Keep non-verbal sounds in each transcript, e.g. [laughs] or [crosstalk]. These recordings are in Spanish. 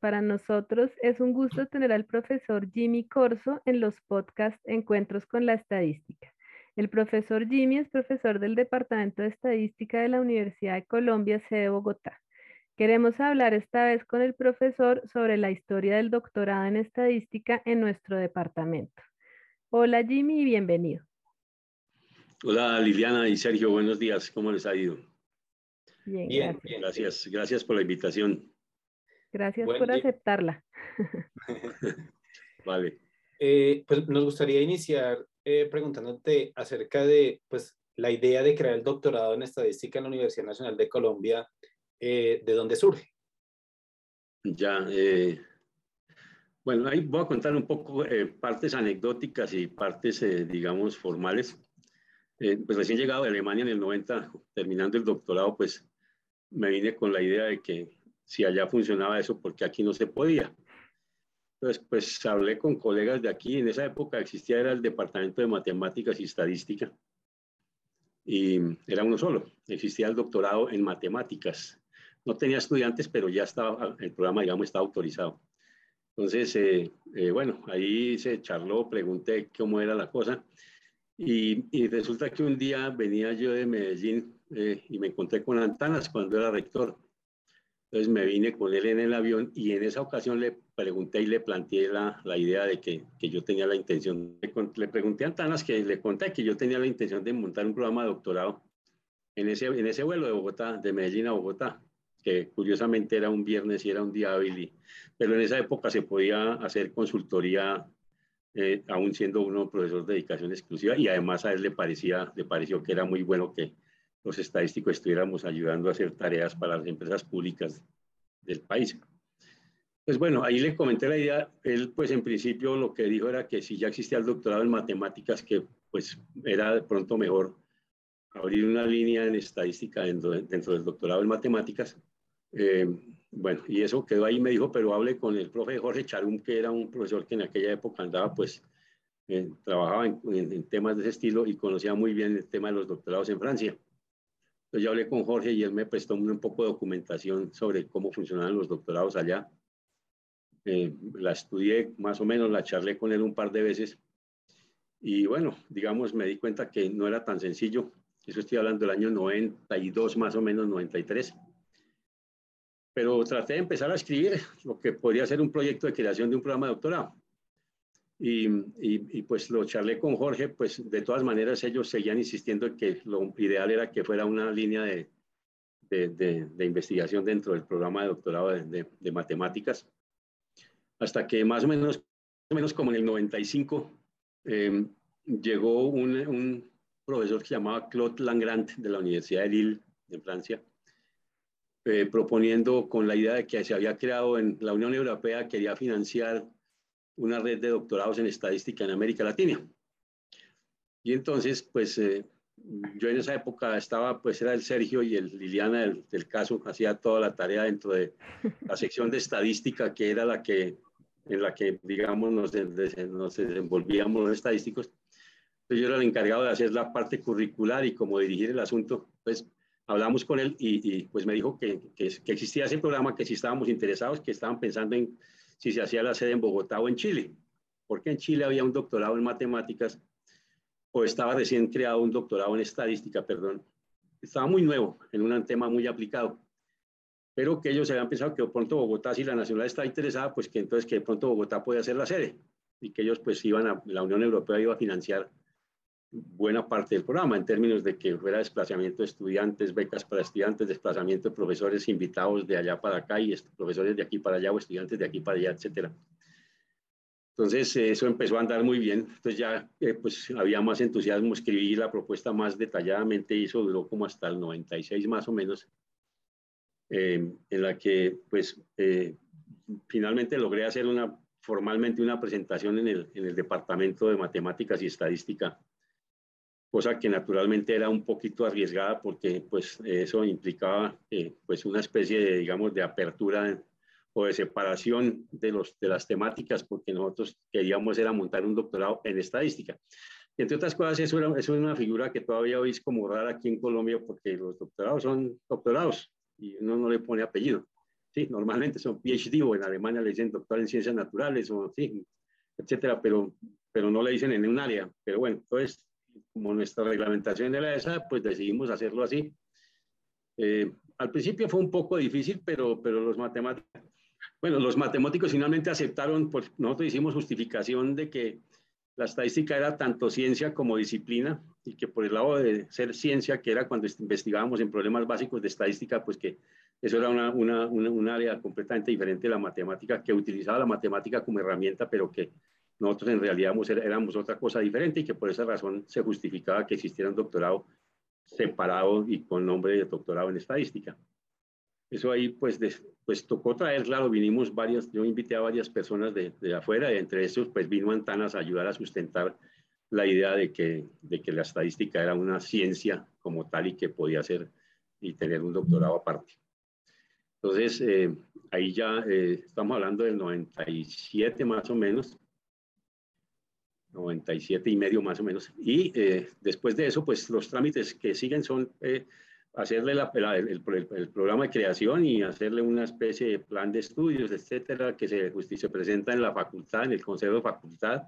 para nosotros es un gusto tener al profesor Jimmy Corso en los podcasts Encuentros con la Estadística. El profesor Jimmy es profesor del Departamento de Estadística de la Universidad de Colombia, sede Bogotá. Queremos hablar esta vez con el profesor sobre la historia del doctorado en estadística en nuestro departamento. Hola Jimmy y bienvenido. Hola Liliana y Sergio, buenos días. ¿Cómo les ha ido? Bien, bien gracias. gracias. por la invitación. Gracias por aceptarla. [laughs] [laughs] vale. Eh, pues nos gustaría iniciar eh, preguntándote acerca de pues, la idea de crear el doctorado en estadística en la Universidad Nacional de Colombia, eh, ¿de dónde surge? Ya, bueno, ahí voy a contar un poco partes anecdóticas y partes, digamos, formales. pues recién llegado de Alemania en el 90, terminando el doctorado, pues me vine con la idea de que si allá funcionaba eso, porque aquí no se podía. Entonces, pues hablé con colegas de aquí. En esa época existía era el Departamento de Matemáticas y Estadística. Y era uno solo. Existía el doctorado en matemáticas. No tenía estudiantes, pero ya estaba, el programa, digamos, estaba autorizado. Entonces, eh, eh, bueno, ahí se charló, pregunté cómo era la cosa. Y, y resulta que un día venía yo de Medellín eh, y me encontré con Antanas cuando era rector. Entonces me vine con él en el avión y en esa ocasión le pregunté y le planteé la, la idea de que, que, yo tenía la intención, le, pregunté a Antanas que le conté que yo tenía la intención de montar un programa de doctorado en ese, en ese vuelo de Bogotá, de Medellín a Bogotá, que curiosamente era un viernes y era un día hábil, pero en esa época se podía hacer consultoría, eh, aún siendo uno profesor de dedicación exclusiva, y además a él le, parecía, le pareció que era muy bueno que los estadísticos estuviéramos ayudando a hacer tareas para las empresas públicas del país. Pues bueno, ahí le comenté la idea, él pues en principio lo que dijo era que si ya existía el doctorado en matemáticas, que pues era de pronto mejor abrir una línea en estadística dentro, del doctorado en matemáticas. Eh, bueno, y eso quedó ahí, me dijo, pero hable con el profe Jorge Charum, que era un profesor que en aquella época andaba pues, eh, trabajaba en, en temas de ese estilo y conocía muy bien el tema de los doctorados en Francia. Entonces yo hablé con Jorge y él me prestó un poco de documentación sobre cómo funcionaban los doctorados allá. Eh, la estudié más o menos, la charlé con él un par de veces. Y bueno, digamos, me di cuenta que no era tan sencillo. Eso estoy hablando del año 92, más o menos, 93. Pero traté de empezar a escribir lo que podría ser un proyecto de creación de un programa de doctorado. Y, y, pues lo charlé con Jorge, pues de todas maneras ellos seguían insistiendo en que lo ideal era que fuera una línea de, de, de, investigación dentro del programa de doctorado de, matemáticas, hasta que más o menos, más o menos como en el 95 em, llegó un, un, profesor que se llamaba Claude Langrand de la Universidad de Lille, de Francia, eh, proponiendo con la idea de que se había creado en la Unión Europea, quería financiar una red de doctorados en estadística en América Latina. Y entonces, pues eh, yo en esa época estaba, pues era el Sergio y el Liliana del, caso, hacía toda la tarea dentro de la sección de estadística, que era la que, en la que, digamos, nos, nos desenvolvíamos los estadísticos. Entonces yo era el encargado de hacer la parte curricular y como dirigir el asunto, pues hablamos con él y, pues me dijo que, que, que existía ese programa, que si estábamos interesados, que estaban pensando en si se hacía la sede en Bogotá o en Chile, porque en Chile había un doctorado en matemáticas o estaba recién creado un doctorado en estadística, perdón. Estaba muy nuevo, en un tema muy aplicado, pero que ellos habían pensado que de pronto Bogotá, si la nacional está interesada, pues que entonces que de pronto Bogotá puede hacer la sede y que ellos pues iban a, la Unión Europea iba a financiar buena parte del programa en términos de que fuera desplazamiento de estudiantes, becas para estudiantes, desplazamiento de profesores invitados de allá para acá y profesores de aquí para allá o estudiantes de aquí para allá, etcétera. Entonces eso empezó a andar muy bien, entonces ya eh, pues había más entusiasmo, escribí la propuesta más detalladamente y eso duró como hasta el 96 más o menos, eh, en la que pues eh, finalmente logré hacer una, formalmente una presentación en el, en el Departamento de Matemáticas y Estadística cosa que naturalmente era un poquito arriesgada porque pues eso implicaba eh, pues una especie de, digamos, de apertura o de separación de, los, de las temáticas porque nosotros queríamos era montar un doctorado en estadística. Entre otras cosas, eso, era, eso es una figura que todavía hoy es como rara aquí en Colombia porque los doctorados son doctorados y uno no le pone apellido. sí, normalmente son PhD o en Alemania le dicen doctor en ciencias naturales o sí, etcétera, pero, pero no le dicen en un área. Pero bueno, entonces, como nuestra reglamentación era esa, pues decidimos hacerlo así. Eh, al principio fue un poco difícil, pero, pero los matemáticos, bueno, los matemáticos finalmente aceptaron, pues nosotros hicimos justificación de que la estadística era tanto ciencia como disciplina y que por el lado de ser ciencia, que era cuando investigábamos en problemas básicos de estadística, pues que eso era una, una, una, área completamente diferente de la matemática, que utilizaba la matemática como herramienta, pero que nosotros en realidad éramos otra cosa diferente y que por esa razón se justificaba que existiera un doctorado separado y con nombre de doctorado en estadística. Eso ahí pues, pues tocó traer, claro, vinimos varias, yo invité a varias personas de, de afuera y entre esos pues vino Antanas a ayudar a sustentar la idea de que, de que la estadística era una ciencia como tal y que podía ser y tener un doctorado aparte. Entonces, eh, ahí ya eh, estamos hablando del 97 más o menos, 97 y medio más o menos. Y eh, después de eso, pues los trámites que siguen son hacerle el, programa de creación y hacerle una especie de plan de estudios, etcétera, que se, se presenta en la facultad, en el consejo de facultad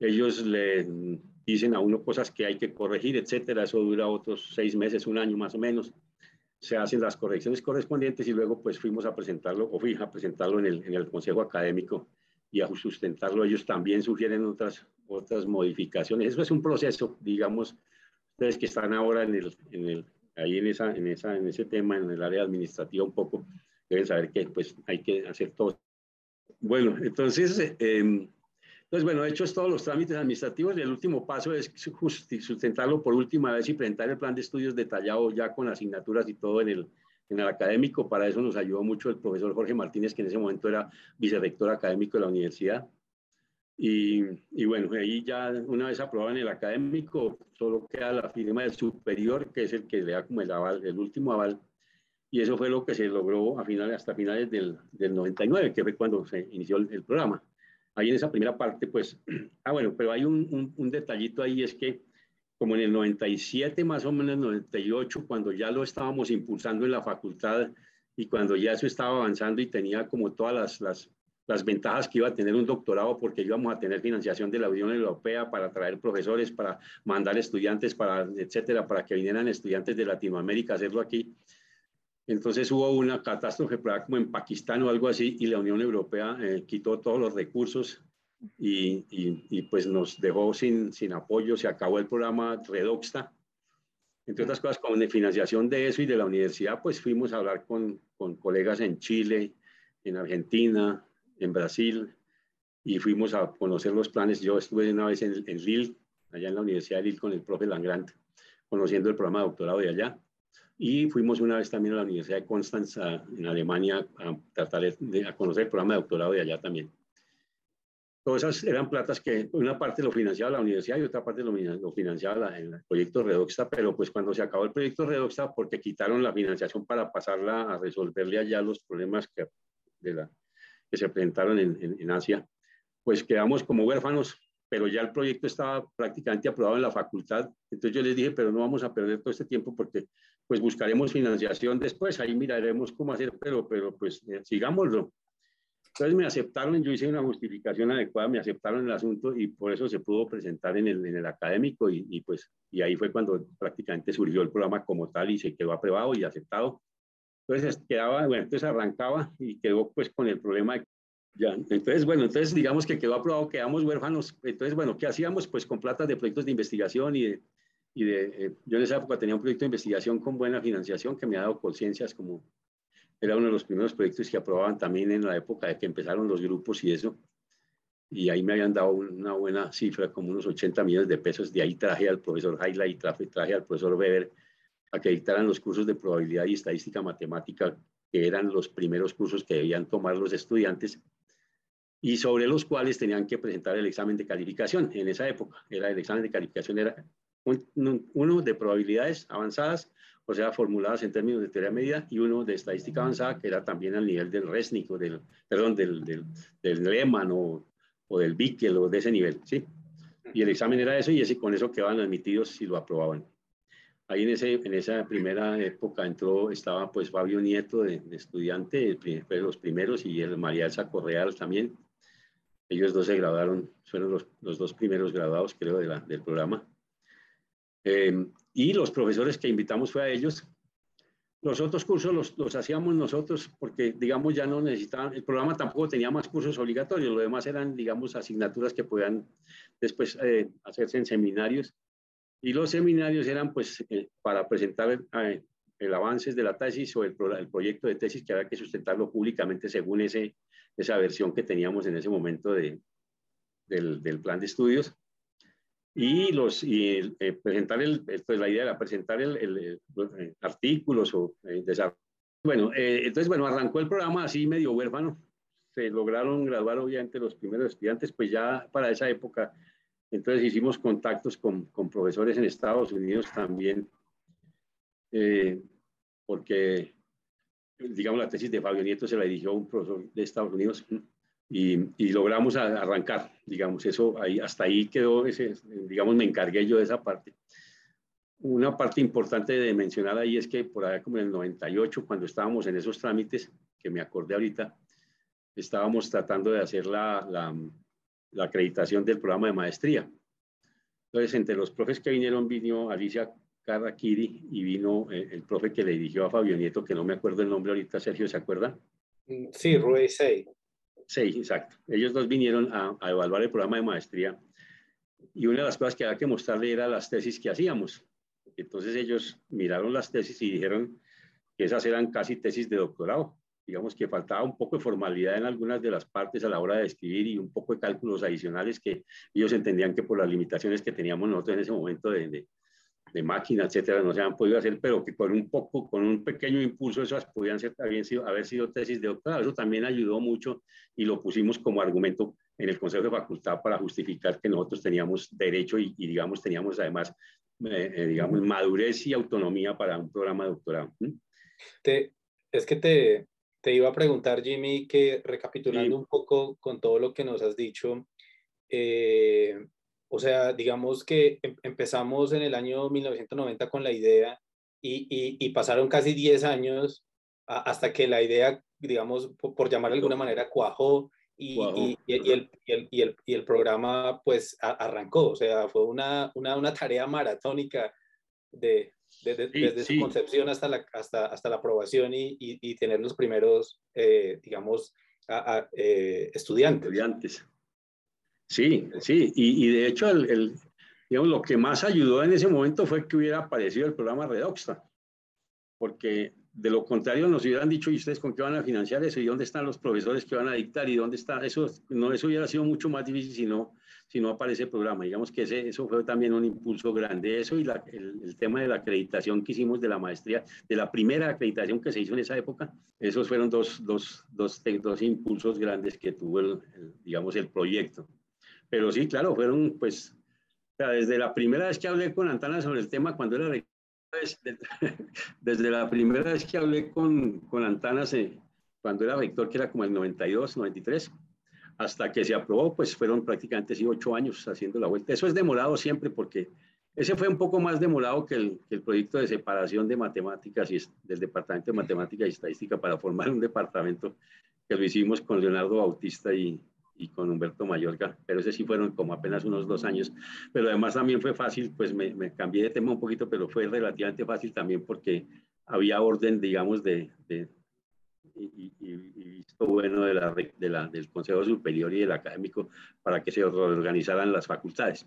ellos le dicen a uno cosas que hay que corregir, etcétera. Eso dura otros seis meses, un año más o menos. Se hacen las correcciones correspondientes y luego pues fuimos a presentarlo, o fui a presentarlo en el, en el Consejo Académico y a sustentarlo. Ellos también sugieren otras, otras modificaciones. Eso es un proceso, digamos, ustedes que están ahora en el, en el, ahí en, esa, en, esa, en ese tema, en el área administrativa un poco, deben saber que pues hay que hacer todo. Bueno, entonces... Eh, entonces, bueno, hechos todos los trámites administrativos, y el último paso es sustentarlo por última vez y presentar el plan de estudios detallado ya con asignaturas y todo en el, en el académico. Para eso nos ayudó mucho el profesor Jorge Martínez, que en ese momento era vicerrector académico de la universidad. Y, y, bueno, ahí ya una vez aprobado en el académico, solo queda la firma del superior, que es el que le da como el aval, el último aval. Y eso fue lo que se logró a finales, hasta finales del, del 99, que fue cuando se inició el programa ahí en esa primera parte, pues, [clears throat] ah, bueno, pero hay un, un, detallito ahí, es que como en el 97, más o menos 98, cuando ya lo estábamos impulsando en la facultad y cuando ya eso estaba avanzando y tenía como todas las, las, las ventajas que iba a tener un doctorado, porque íbamos a tener financiación de la Unión Europea para traer profesores, para mandar estudiantes, para, etcétera, para que vinieran estudiantes de Latinoamérica a hacerlo aquí. Entonces hubo una catástrofe como en Pakistán o algo así y la Unión Europea eh, quitó todos los recursos y, y, pues nos dejó sin, sin apoyo, se acabó el programa Redoxta. Entre otras cosas, con financiación de eso y de la universidad, pues fuimos a hablar con, con colegas en Chile, en Argentina, en Brasil, y fuimos a conocer los planes. Yo estuve una vez en, en Lille, allá en la Universidad de Lille, con el profe Langrand, conociendo el programa de doctorado de allá. Y fuimos una vez también a la Universidad de Constanza, en Alemania, a tratar de a conocer el programa de doctorado de allá también. Todas esas eran platas que una parte lo financiaba la universidad y otra parte lo, financiaba el proyecto Redoxta, pero pues cuando se acabó el proyecto Redoxta, porque quitaron la financiación para pasarla a resolverle allá los problemas que, de la, que se presentaron en, en Asia, pues quedamos como huérfanos pero ya el proyecto estaba prácticamente aprobado en la facultad. Entonces yo les dije, pero no vamos a perder todo este tiempo porque pues buscaremos financiación después, ahí miraremos cómo hacer, pero, pero pues eh, sigámoslo. Entonces me aceptaron, yo hice una justificación adecuada, me aceptaron el asunto y por eso se pudo presentar en el, en el académico y, y, pues y ahí fue cuando prácticamente surgió el programa como tal y se quedó aprobado y aceptado. Entonces quedaba, bueno, entonces arrancaba y quedó pues con el problema de ya, entonces, bueno, entonces digamos que quedó aprobado, quedamos huérfanos. Entonces, bueno, ¿qué hacíamos? Pues con plata de proyectos de investigación y de, y de, eh, yo en esa época tenía un proyecto de investigación con buena financiación que me ha dado conciencias como era uno de los primeros proyectos que aprobaban también en la época de que empezaron los grupos y eso. Y ahí me habían dado una buena cifra, como unos 80 millones de pesos. De ahí traje al profesor Haila y traje, traje al profesor Weber a que dictaran los cursos de probabilidad y estadística matemática, que eran los primeros cursos que debían tomar los estudiantes y sobre los cuales tenían que presentar el examen de calificación. En esa época, era el examen de calificación era uno de probabilidades avanzadas, o sea, formuladas en términos de teoría media, y uno de estadística avanzada, que era también al nivel del Resnick, del, perdón, del, del, del Lehmann o, o, del Bickel, o de ese nivel, ¿sí? Y el examen era eso, y ese, con eso quedaban admitidos si lo aprobaban. Ahí en, ese, en esa primera época entró, estaba pues Fabio Nieto de, estudiante, fue los primeros, y el María Elsa Correal también. Ellos dos se graduaron, fueron los, los dos primeros graduados, creo, de del programa. Eh, y los profesores que invitamos fue a ellos. Los otros cursos los, los, hacíamos nosotros porque, digamos, ya no necesitaban, el programa tampoco tenía más cursos obligatorios, lo demás eran, digamos, asignaturas que podían después eh, hacerse en seminarios y los seminarios eran pues eh, para presentar eh, el avance de la tesis o el, el, proyecto de tesis que había que sustentarlo públicamente según ese, esa versión que teníamos en ese momento de, del, del plan de estudios. Y, los, y eh, presentar el, pues la idea era presentar el, el artículos o desarrollo. Bueno, entonces, bueno, arrancó el programa así medio huérfano. Se lograron graduar obviamente los primeros estudiantes, pues ya para esa época entonces hicimos contactos con, con profesores en Estados Unidos también, eh, porque, digamos, la tesis de Fabio Nieto se la dirigió un profesor de Estados Unidos y, y logramos arrancar, digamos, eso ahí, hasta ahí quedó, ese, digamos, me encargué yo de esa parte. Una parte importante de mencionar ahí es que por allá como en el 98, cuando estábamos en esos trámites, que me acordé ahorita, estábamos tratando de hacer la, la la acreditación del programa de maestría. Entonces, entre los profes que vinieron, vino Alicia Carraquiri y vino eh, el, profe que le dirigió a Fabio Nieto, que no me acuerdo el nombre ahorita, Sergio, ¿se acuerda? Mm, sí, Rui Sey. Sí, exacto. Ellos dos vinieron a, a, evaluar el programa de maestría y una de las cosas que había que mostrarle era las tesis que hacíamos. Entonces ellos miraron las tesis y dijeron que esas eran casi tesis de doctorado digamos que faltaba un poco de formalidad en algunas de las partes a la hora de escribir y un poco de cálculos adicionales que ellos entendían que por las limitaciones que teníamos nosotros en ese momento de, de, de máquina, etcétera, no se han podido hacer, pero que con un poco, con un pequeño impulso, esas podían ser, habían sido, haber sido tesis de doctorado. Eso también ayudó mucho y lo pusimos como argumento en el Consejo de Facultad para justificar que nosotros teníamos derecho y, y digamos, teníamos además, eh, eh, digamos, madurez y autonomía para un programa de doctorado. ¿Mm? Te, es que te, te iba a preguntar, Jimmy, que recapitulando un poco con todo lo que nos has dicho, eh, o sea, digamos que em, empezamos en el año 1990 con la idea y, y, pasaron casi 10 años hasta que la idea, digamos, por, llamar de alguna manera, cuajó y, y, el, el, el, y, el, programa pues arrancó. O sea, fue una, una, una tarea maratónica de, desde, su concepción hasta la, hasta, hasta la aprobación y, y, tener los primeros, eh, digamos, eh, estudiantes. estudiantes. Sí, sí, y, y de hecho, el, digamos, lo que más ayudó en ese momento fue que hubiera aparecido el programa Redoxta, porque de lo contrario nos hubieran dicho, ¿y ustedes con qué van a financiar eso? ¿Y dónde están los profesores que van a dictar? ¿Y dónde está? Eso, no, eso hubiera sido mucho más difícil si no, si no aparece el programa. Digamos que ese, eso fue también un impulso grande. Eso y la, el, el, tema de la acreditación que hicimos de la maestría, de la primera acreditación que se hizo en esa época, esos fueron dos, dos, dos, dos impulsos grandes que tuvo, el, el, digamos, el proyecto. Pero sí, claro, fueron pues, o desde la primera vez que hablé con Antana sobre el tema, cuando era [laughs] desde la primera vez que hablé con, con Antanas, cuando era rector, que era como el 92, 93, hasta que se aprobó, pues fueron prácticamente sí, ocho años haciendo la vuelta. Eso es demorado siempre porque ese fue un poco más demorado que el, que el proyecto de separación de matemáticas y del Departamento de Matemáticas y Estadística para formar un departamento que lo hicimos con Leonardo Bautista y, y con Humberto Mayorga, pero ese sí fueron como apenas unos dos años, pero además también fue fácil, pues me, me cambié de tema un poquito, pero fue relativamente fácil también porque había orden, digamos, de, de y, y, y, visto bueno de la, de la, del Consejo Superior y del académico para que se organizaran las facultades.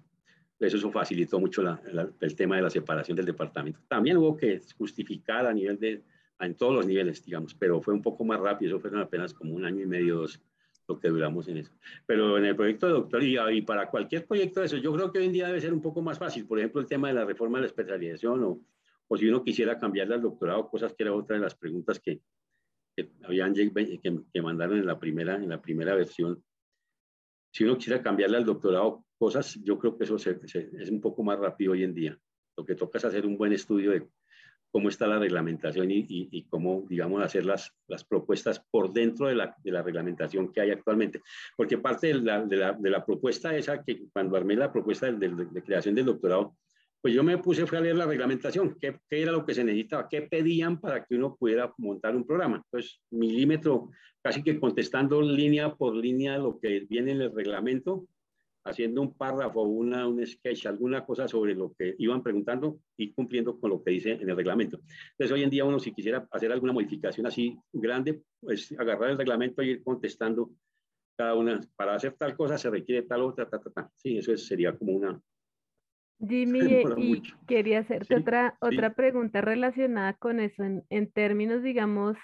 Eso, eso facilitó mucho la, el tema de la separación del departamento. También hubo que justificar a nivel de, en todos los niveles, digamos, pero fue un poco más rápido, eso fueron apenas como un año y medio, dos lo que duramos en eso. Pero en el proyecto de doctoría y para cualquier proyecto de eso, yo creo que hoy en día debe ser un poco más fácil. Por ejemplo, el tema de la reforma de la especialización o, o si uno quisiera cambiarle al doctorado, cosas que era otra de las preguntas que, que habían que, que, mandaron en la primera en la primera versión. Si uno quisiera cambiarle al doctorado cosas, yo creo que eso se, se, es un poco más rápido hoy en día. Lo que toca es hacer un buen estudio de cómo está la reglamentación y, y, y, cómo, digamos, hacer las, las propuestas por dentro de la, de la, reglamentación que hay actualmente. Porque parte de la, de la, de la propuesta esa, que cuando armé la propuesta de, de, creación del doctorado, pues yo me puse fue a leer la reglamentación, qué, qué, era lo que se necesitaba, qué pedían para que uno pudiera montar un programa. Pues milímetro, casi que contestando línea por línea lo que viene en el reglamento, haciendo un párrafo, una, un sketch, alguna cosa sobre lo que iban preguntando y cumpliendo con lo que dice en el reglamento. Entonces, hoy en día uno si quisiera hacer alguna modificación así grande, pues agarrar el reglamento y ir contestando cada una. Para hacer tal cosa se requiere tal otra, ta, ta, ta. Sí, eso sería como una, [laughs] Jimmy, [laughs] y quería hacerte otra, otra pregunta relacionada con eso, en, en, términos, digamos,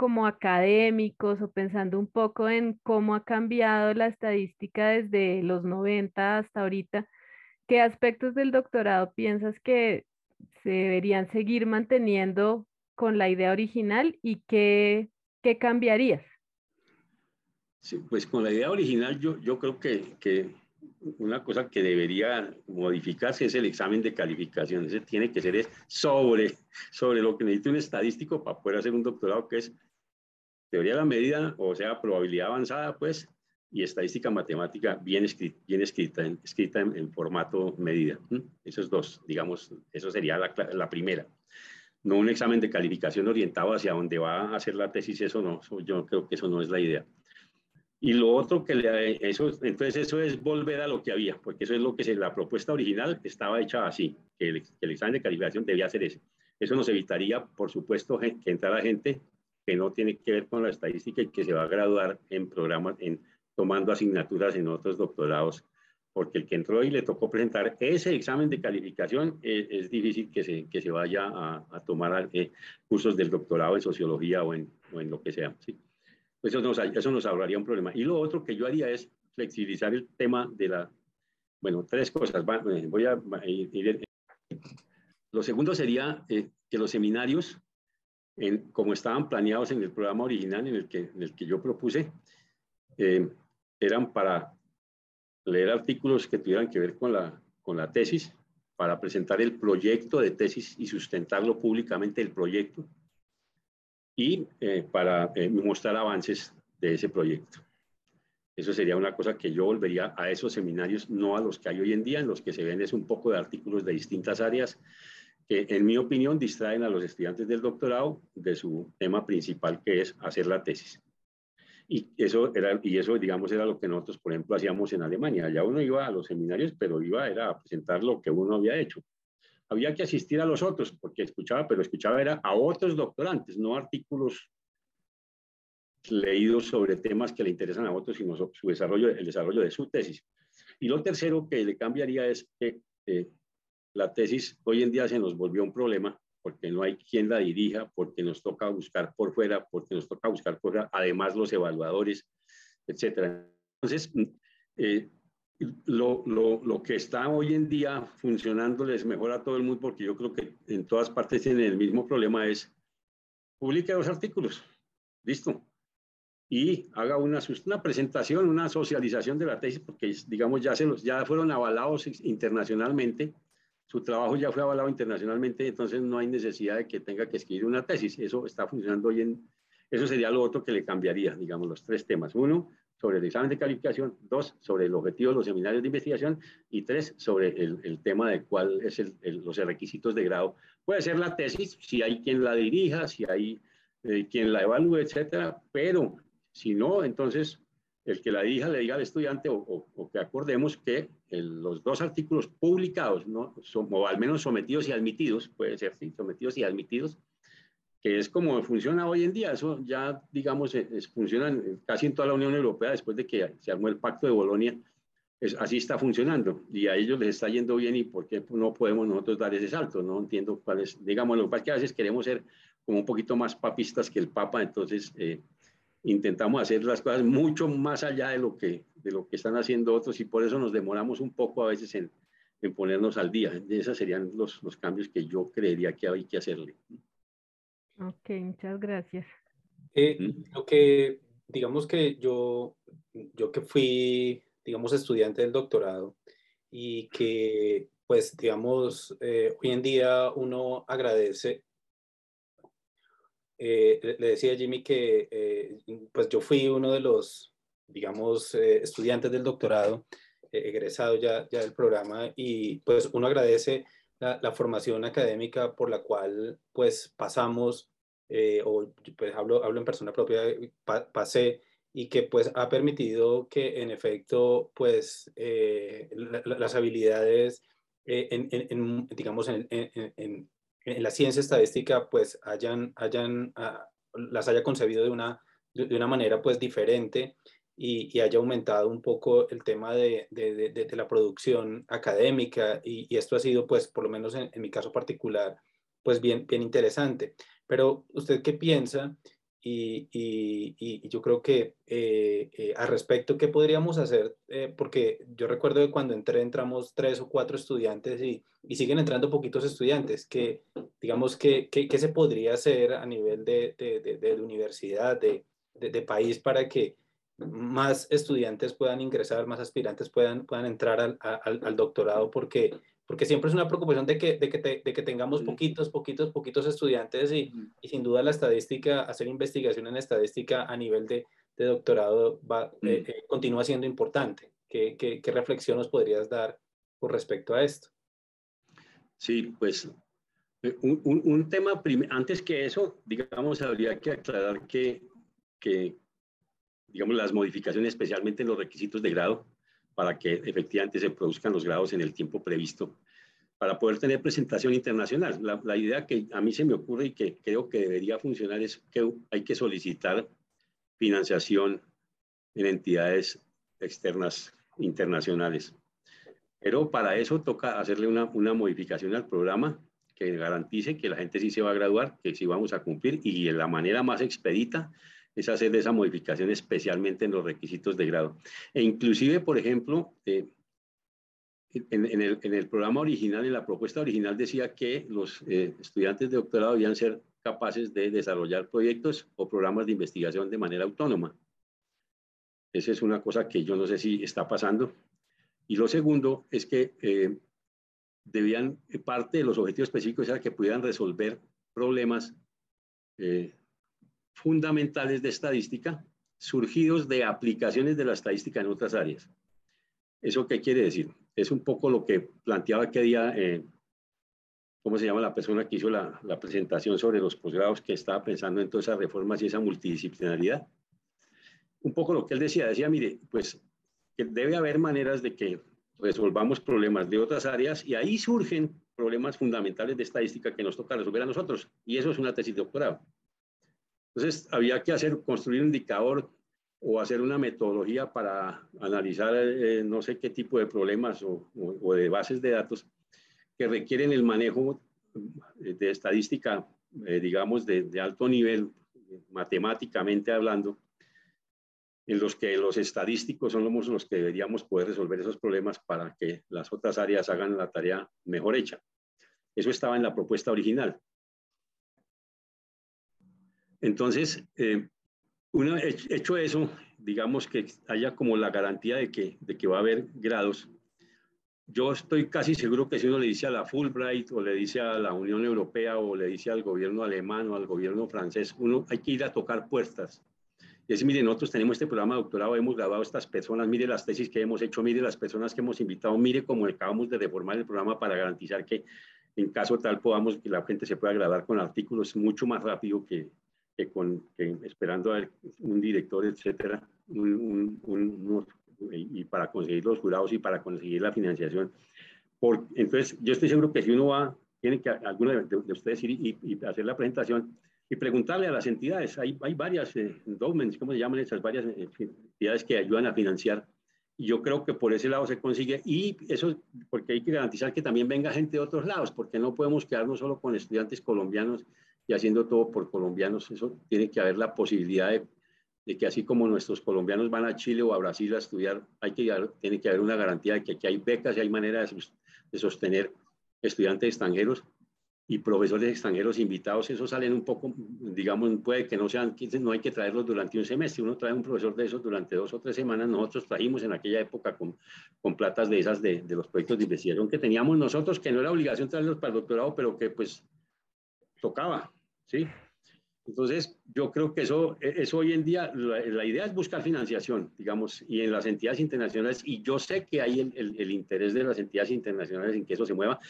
como académicos o pensando un poco en cómo ha cambiado la estadística desde los 90 hasta ahorita, ¿qué aspectos del doctorado piensas que se deberían seguir manteniendo con la idea original y qué, qué cambiarías? Sí, pues con la idea original yo, yo creo que, que una cosa que debería modificarse es el examen de calificación. Ese tiene que ser sobre, sobre lo que necesita un estadístico para poder hacer un doctorado, que es teoría de la medida, o sea, probabilidad avanzada, pues, y estadística matemática bien escrita, bien escrita, en, escrita en, formato medida. Esos dos, digamos, eso sería la, la, primera. No un examen de calificación orientado hacia dónde va a hacer la tesis, eso no, yo creo que eso no es la idea. Y lo otro que le, eso, entonces eso es volver a lo que había, porque eso es lo que se, la propuesta original estaba hecha así, que el, el examen de calificación debía ser ese. Eso nos evitaría, por supuesto, que entrara gente que no tiene que ver con la estadística y que se va a graduar en programas, en tomando asignaturas en otros doctorados, porque el que entró y le tocó presentar ese examen de calificación eh, es, difícil que se, que se vaya a, a tomar eh, cursos del doctorado en sociología o en, o en lo que sea. ¿sí? Eso nos, eso nos ahorraría un problema. Y lo otro que yo haría es flexibilizar el tema de la, bueno, tres cosas. Eh, voy a ir. Lo segundo sería eh, que los seminarios, en, como estaban planeados en el programa original en el que, yo propuse, eh, eran para leer artículos que tuvieran que ver con la, con la tesis, para presentar el proyecto de tesis y sustentarlo públicamente el proyecto, y eh, para eh, mostrar avances de ese proyecto. Eso sería una cosa que yo volvería a esos seminarios, no a los que hay hoy en día, en los que se ven es un poco de artículos de distintas áreas que, en mi opinión, distraen a los estudiantes del doctorado de su tema principal, que es hacer la tesis. Y eso, era, y eso, digamos, era lo que nosotros, por ejemplo, hacíamos en Alemania. Allá uno iba a los seminarios, pero iba era a presentar lo que uno había hecho había que asistir a los otros, porque escuchaba, pero escuchaba era a otros doctorantes, no artículos leídos sobre temas que le interesan a otros, sino su desarrollo, el desarrollo de su tesis. Y lo tercero que le cambiaría es que eh, la tesis hoy en día se nos volvió un problema porque no hay quien la dirija, porque nos toca buscar por fuera, porque nos toca buscar por fuera, además los evaluadores, etcétera. Entonces, eh, lo, lo, lo, que está hoy en día funcionando les mejora a todo el mundo porque yo creo que en todas partes tienen el mismo problema es publique los artículos, listo, y haga una, una presentación, una socialización de la tesis porque digamos ya, se los, ya fueron avalados internacionalmente, su trabajo ya fue avalado internacionalmente, entonces no hay necesidad de que tenga que escribir una tesis, eso está funcionando hoy en, eso sería lo otro que le cambiaría, digamos, los tres temas. Uno, sobre el examen de calificación, dos, sobre el objetivo de los seminarios de investigación y tres, sobre el, el tema de cuál es el, los requisitos de grado. Puede ser la tesis, si hay quien la dirija, si hay eh, quien la evalúe, etcétera, pero si no, entonces el que la dirija le diga al estudiante o, o, que acordemos que los dos artículos publicados, ¿no? Son, o al menos sometidos y admitidos, puede ser, sí, sometidos y admitidos, que es como funciona hoy en día. Eso ya, digamos, es, funciona casi en toda la Unión Europea después de que se armó el Pacto de Bolonia. Es, así está funcionando y a ellos les está yendo bien y por qué no podemos nosotros dar ese salto. No entiendo cuál es, digamos, lo que pasa es que a veces queremos ser como un poquito más papistas que el Papa, entonces eh, intentamos hacer las cosas mucho más allá de lo, que, de lo que están haciendo otros y por eso nos demoramos un poco a veces en, en ponernos al día. Esos serían los, los cambios que yo creería que hay que hacerle. Ok, muchas gracias. Eh, lo que, digamos que yo, yo que fui, digamos, estudiante del doctorado y que, pues, digamos, eh, hoy en día uno agradece. Eh, le decía a Jimmy que, pues, yo fui uno de los, digamos, estudiantes del doctorado egresado ya, ya del programa y pues uno agradece la, formación académica por la cual pues pasamos, eh, o pues hablo, hablo en persona propia, pasé y que pues ha permitido que en efecto pues eh, las habilidades eh, en, digamos en, en, la ciencia estadística pues hayan, hayan, ah, las haya concebido de una, de una manera pues diferente y, haya aumentado un poco el tema de, de, la producción académica y, y, esto ha sido, pues, por lo menos en, mi caso particular, pues bien, bien interesante. Pero, ¿usted qué piensa? Y, yo creo que eh, eh, al respecto, ¿qué podríamos hacer? Eh, porque yo recuerdo que cuando entré entramos tres o cuatro estudiantes y, siguen entrando poquitos estudiantes. que digamos, que, ¿qué se podría hacer a nivel de, de, de universidad, de, de, país para que más estudiantes puedan ingresar, más aspirantes puedan, puedan entrar al, al, doctorado, porque, porque siempre es una preocupación de que, de que, de que tengamos poquitos, poquitos, poquitos estudiantes y, y, sin duda la estadística, hacer investigación en estadística a nivel de, de doctorado va, eh, eh, continúa siendo importante. ¿Qué, ¿Qué, qué, reflexión nos podrías dar con respecto a esto? Sí, pues eh, un, un, un tema, antes que eso, digamos, habría que aclarar que, que digamos, las modificaciones, especialmente en los requisitos de grado, para que efectivamente se produzcan los grados en el tiempo previsto, para poder tener presentación internacional. La, idea que a mí se me ocurre y que creo que debería funcionar es que hay que solicitar financiación en entidades externas internacionales. Pero para eso toca hacerle una, una modificación al programa que garantice que la gente sí se va a graduar, que sí vamos a cumplir y de la manera más expedita es hacer esa modificación especialmente en los requisitos de grado. E inclusive, por ejemplo, eh, en, el, programa original, en la propuesta original decía que los eh, estudiantes de doctorado debían ser capaces de desarrollar proyectos o programas de investigación de manera autónoma. Esa es una cosa que yo no sé si está pasando. Y lo segundo es que eh, debían, parte de los objetivos específicos era que pudieran resolver problemas fundamentales de estadística surgidos de aplicaciones de la estadística en otras áreas. ¿Eso qué quiere decir? Es un poco lo que planteaba aquel día, eh, ¿cómo se llama la persona que hizo la, la, presentación sobre los posgrados que estaba pensando en todas esas reformas y esa multidisciplinaridad? Un poco lo que él decía, decía, mire, pues que debe haber maneras de que resolvamos problemas de otras áreas y ahí surgen problemas fundamentales de estadística que nos toca resolver a nosotros. Y eso es una tesis de doctorado. Entonces, había que hacer, construir un indicador o hacer una metodología para analizar eh, no sé qué tipo de problemas o, de bases de datos que requieren el manejo de estadística, eh, digamos, de, de, alto nivel, matemáticamente hablando, en los que los estadísticos son los que deberíamos poder resolver esos problemas para que las otras áreas hagan la tarea mejor hecha. Eso estaba en la propuesta original. Entonces, eh, una, hecho eso, digamos que haya como la garantía de que, de que va a haber grados. Yo estoy casi seguro que si uno le dice a la Fulbright o le dice a la Unión Europea o le dice al gobierno alemán o al gobierno francés, uno hay que ir a tocar puertas. Y decir, mire, nosotros tenemos este programa de doctorado, hemos graduado a estas personas, mire las tesis que hemos hecho, mire las personas que hemos invitado, mire cómo acabamos de reformar el programa para garantizar que en caso tal podamos que la gente se pueda graduar con artículos mucho más rápido que, con, esperando a un director, etcétera, y para conseguir los jurados y para conseguir la financiación. Por, entonces, yo estoy seguro que si uno va, tiene que alguno de, ustedes ir y, hacer la presentación y preguntarle a las entidades, hay, hay varias eh, endowments, ¿cómo se llaman esas varias eh, entidades que ayudan a financiar? Y yo creo que por ese lado se consigue, y eso porque hay que garantizar que también venga gente de otros lados, porque no podemos quedarnos solo con estudiantes colombianos y haciendo todo por colombianos. Eso tiene que haber la posibilidad de, que así como nuestros colombianos van a Chile o a Brasil a estudiar, hay que, tiene que haber una garantía de que aquí hay becas y hay manera de, sostener estudiantes extranjeros y profesores extranjeros invitados, eso salen un poco, digamos, puede que no sean, no hay que traerlos durante un semestre, uno trae un profesor de esos durante dos o tres semanas, nosotros trajimos en aquella época con, con platas de esas de, de los proyectos de investigación que teníamos nosotros, que no era obligación traerlos para el doctorado, pero que pues tocaba. ¿Sí? Entonces, yo creo que eso, e, eso hoy en día, la, idea es buscar financiación, digamos, y en las entidades internacionales, y yo sé que hay el, interés de las entidades internacionales en que eso se mueva,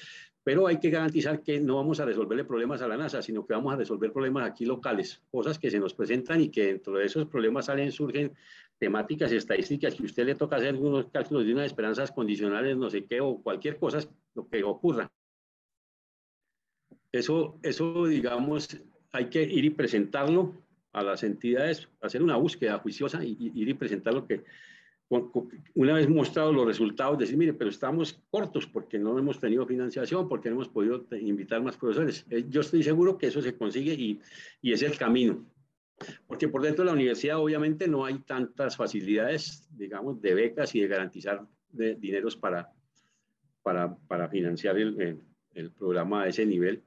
pero hay que garantizar que no vamos a resolverle problemas a la NASA, sino que vamos a resolver problemas aquí locales, cosas que se nos presentan y que dentro de esos problemas salen, surgen temáticas estadísticas que usted le toca hacer unos cálculos de unas esperanzas condicionales, no sé qué, o cualquier cosa, lo que ocurra. Eso, eso digamos, hay que ir y presentarlo a las entidades, hacer una búsqueda juiciosa y, ir y presentar lo que, una vez mostrado los resultados, decir, mire, pero estamos cortos porque no hemos tenido financiación, porque no hemos podido invitar más profesores. Eh, yo estoy seguro que eso se consigue y, y es el camino. Porque por dentro de la universidad obviamente no hay tantas facilidades, digamos, de becas y de garantizar de dineros para, para, para financiar el, el, programa a ese nivel.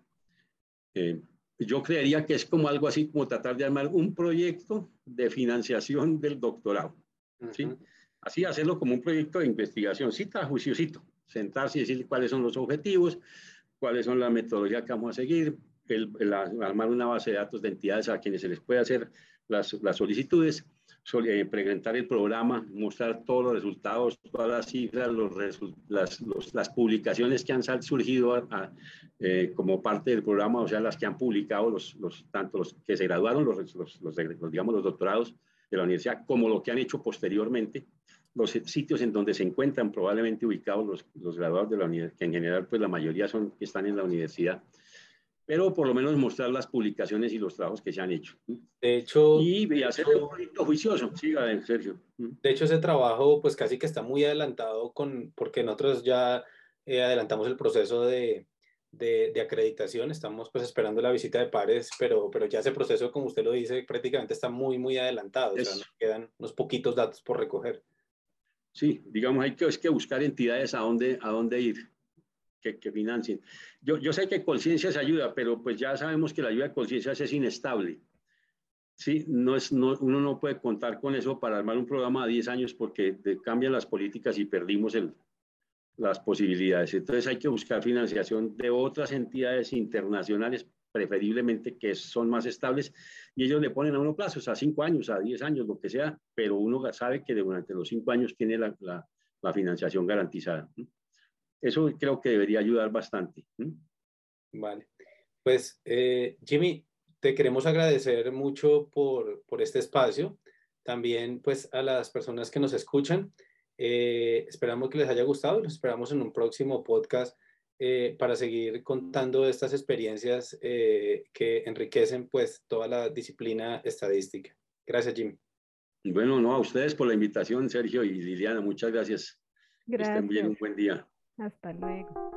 Eh, yo creería que es como algo así como tratar de armar un proyecto de financiación del doctorado. ¿sí? Así hacerlo como un proyecto de investigación, cita, juiciosito, sentarse y decir cuáles son los objetivos, cuáles son las metodologías que vamos a seguir, el, armar una base de datos de entidades a quienes se les puede hacer las, las solicitudes, presentar el programa, mostrar todos los resultados, todas las cifras, los, las, las, publicaciones que han surgido eh, como parte del programa, o sea, las que han publicado los, los tanto los que se graduaron, los, los, digamos, los doctorados de la universidad, como lo que han hecho posteriormente, los sitios en donde se encuentran probablemente ubicados los, los graduados de la universidad, que en general, pues la mayoría son que están en la universidad pero por lo menos mostrar las publicaciones y los trabajos que se han hecho. De hecho... Y, hacer un proyecto juicioso. Siga, Sergio. De hecho, ese trabajo, pues casi que está muy adelantado con, porque nosotros ya eh, adelantamos el proceso de, de, de, acreditación, estamos pues esperando la visita de pares, pero, pero ya ese proceso, como usted lo dice, prácticamente está muy, muy adelantado. O sea, nos quedan unos poquitos datos por recoger. Sí, digamos, hay que, es que buscar entidades a dónde, a dónde ir que, que financien. Yo, yo sé que conciencia se ayuda, pero pues ya sabemos que la ayuda de conciencia es inestable. Sí, no es, no, uno no puede contar con eso para armar un programa a 10 años porque cambian las políticas y perdimos el, las posibilidades. Entonces hay que buscar financiación de otras entidades internacionales, preferiblemente que son más estables, y ellos le ponen a uno plazos, a 5 años, a 10 años, lo que sea, pero uno sabe que durante los 5 años tiene la, la, la financiación garantizada. Eso creo que debería ayudar bastante. Vale. Pues, eh, Jimmy, te queremos agradecer mucho por, por, este espacio. También, pues, a las personas que nos escuchan. Eh, esperamos que les haya gustado. Los esperamos en un próximo podcast eh, para seguir contando estas experiencias que enriquecen, pues, toda la disciplina estadística. Gracias, Jimmy. Bueno, no, a ustedes por la invitación, Sergio y Liliana. Muchas gracias. Gracias. Que estén bien, un buen día. Hasta luego.